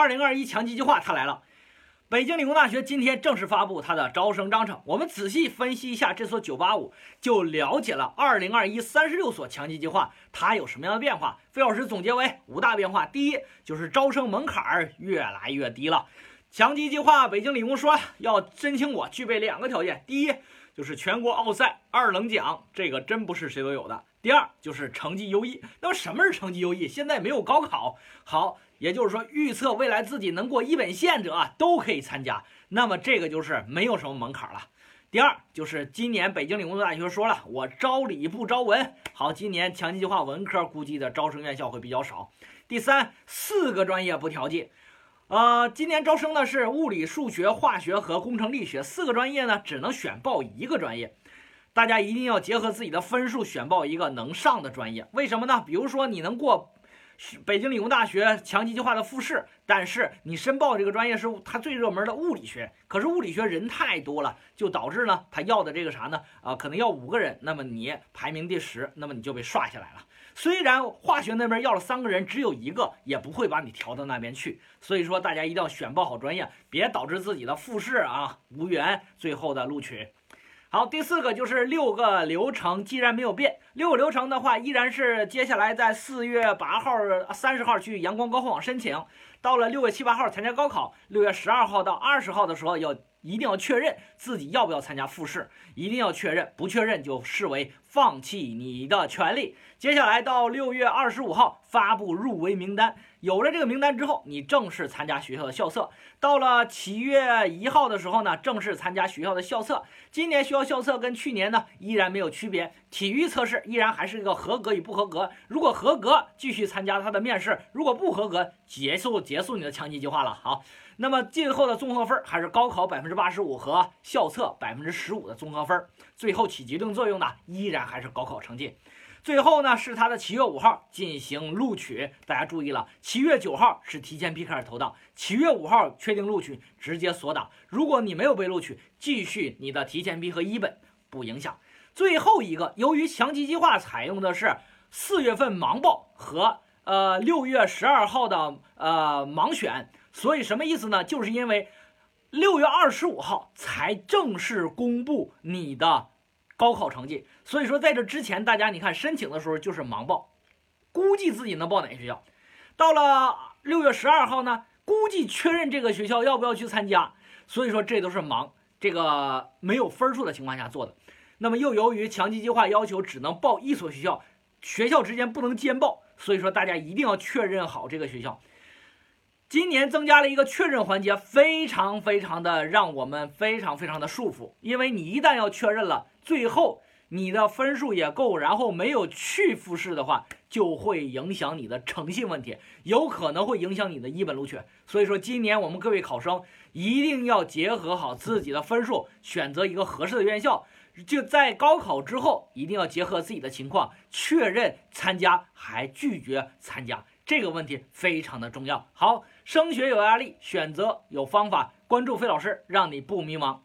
二零二一强基计划它来了。北京理工大学今天正式发布它的招生章程。我们仔细分析一下这所985，就了解了2021三十六所强基计划它有什么样的变化。费老师总结为五大变化：第一，就是招生门槛越来越低了。强基计划，北京理工说要申请我具备两个条件：第一，就是全国奥赛二等奖，这个真不是谁都有的；第二，就是成绩优异。那么什么是成绩优异？现在没有高考，好。也就是说，预测未来自己能过一本线者都可以参加，那么这个就是没有什么门槛了。第二，就是今年北京理工大学说了，我招理不招文。好，今年强基计划文科估计的招生院校会比较少。第三，四个专业不调剂，呃，今年招生的是物理、数学、化学和工程力学四个专业呢，只能选报一个专业。大家一定要结合自己的分数选报一个能上的专业。为什么呢？比如说你能过。北京理工大学强基计划的复试，但是你申报这个专业是它最热门的物理学，可是物理学人太多了，就导致呢，他要的这个啥呢？啊，可能要五个人，那么你排名第十，那么你就被刷下来了。虽然化学那边要了三个人，只有一个，也不会把你调到那边去。所以说，大家一定要选报好专业，别导致自己的复试啊无缘最后的录取。好，第四个就是六个流程，既然没有变，六个流程的话，依然是接下来在四月八号、三十号去阳光高考网申请，到了六月七八号参加高考，六月十二号到二十号的时候要。一定要确认自己要不要参加复试，一定要确认，不确认就视为放弃你的权利。接下来到六月二十五号发布入围名单，有了这个名单之后，你正式参加学校的校测。到了七月一号的时候呢，正式参加学校的校测。今年学校校测跟去年呢依然没有区别，体育测试依然还是一个合格与不合格。如果合格，继续参加他的面试；如果不合格，结束结束你的强基计划了。好。那么今后的综合分还是高考百分之八十五和校测百分之十五的综合分，最后起决定作用的依然还是高考成绩。最后呢是他的七月五号进行录取，大家注意了，七月九号是提前批开始投档，七月五号确定录取直接锁档。如果你没有被录取，继续你的提前批和一本不影响。最后一个，由于强基计划采用的是四月份盲报和呃六月十二号的呃盲选。所以什么意思呢？就是因为六月二十五号才正式公布你的高考成绩，所以说在这之前，大家你看申请的时候就是盲报，估计自己能报哪个学校。到了六月十二号呢，估计确认这个学校要不要去参加。所以说这都是盲，这个没有分数的情况下做的。那么又由于强基计划要求只能报一所学校，学校之间不能兼报，所以说大家一定要确认好这个学校。今年增加了一个确认环节，非常非常的让我们非常非常的束缚，因为你一旦要确认了，最后你的分数也够，然后没有去复试的话，就会影响你的诚信问题，有可能会影响你的一本录取。所以说，今年我们各位考生一定要结合好自己的分数，选择一个合适的院校。就在高考之后，一定要结合自己的情况，确认参加还拒绝参加。这个问题非常的重要。好，升学有压力，选择有方法，关注费老师，让你不迷茫。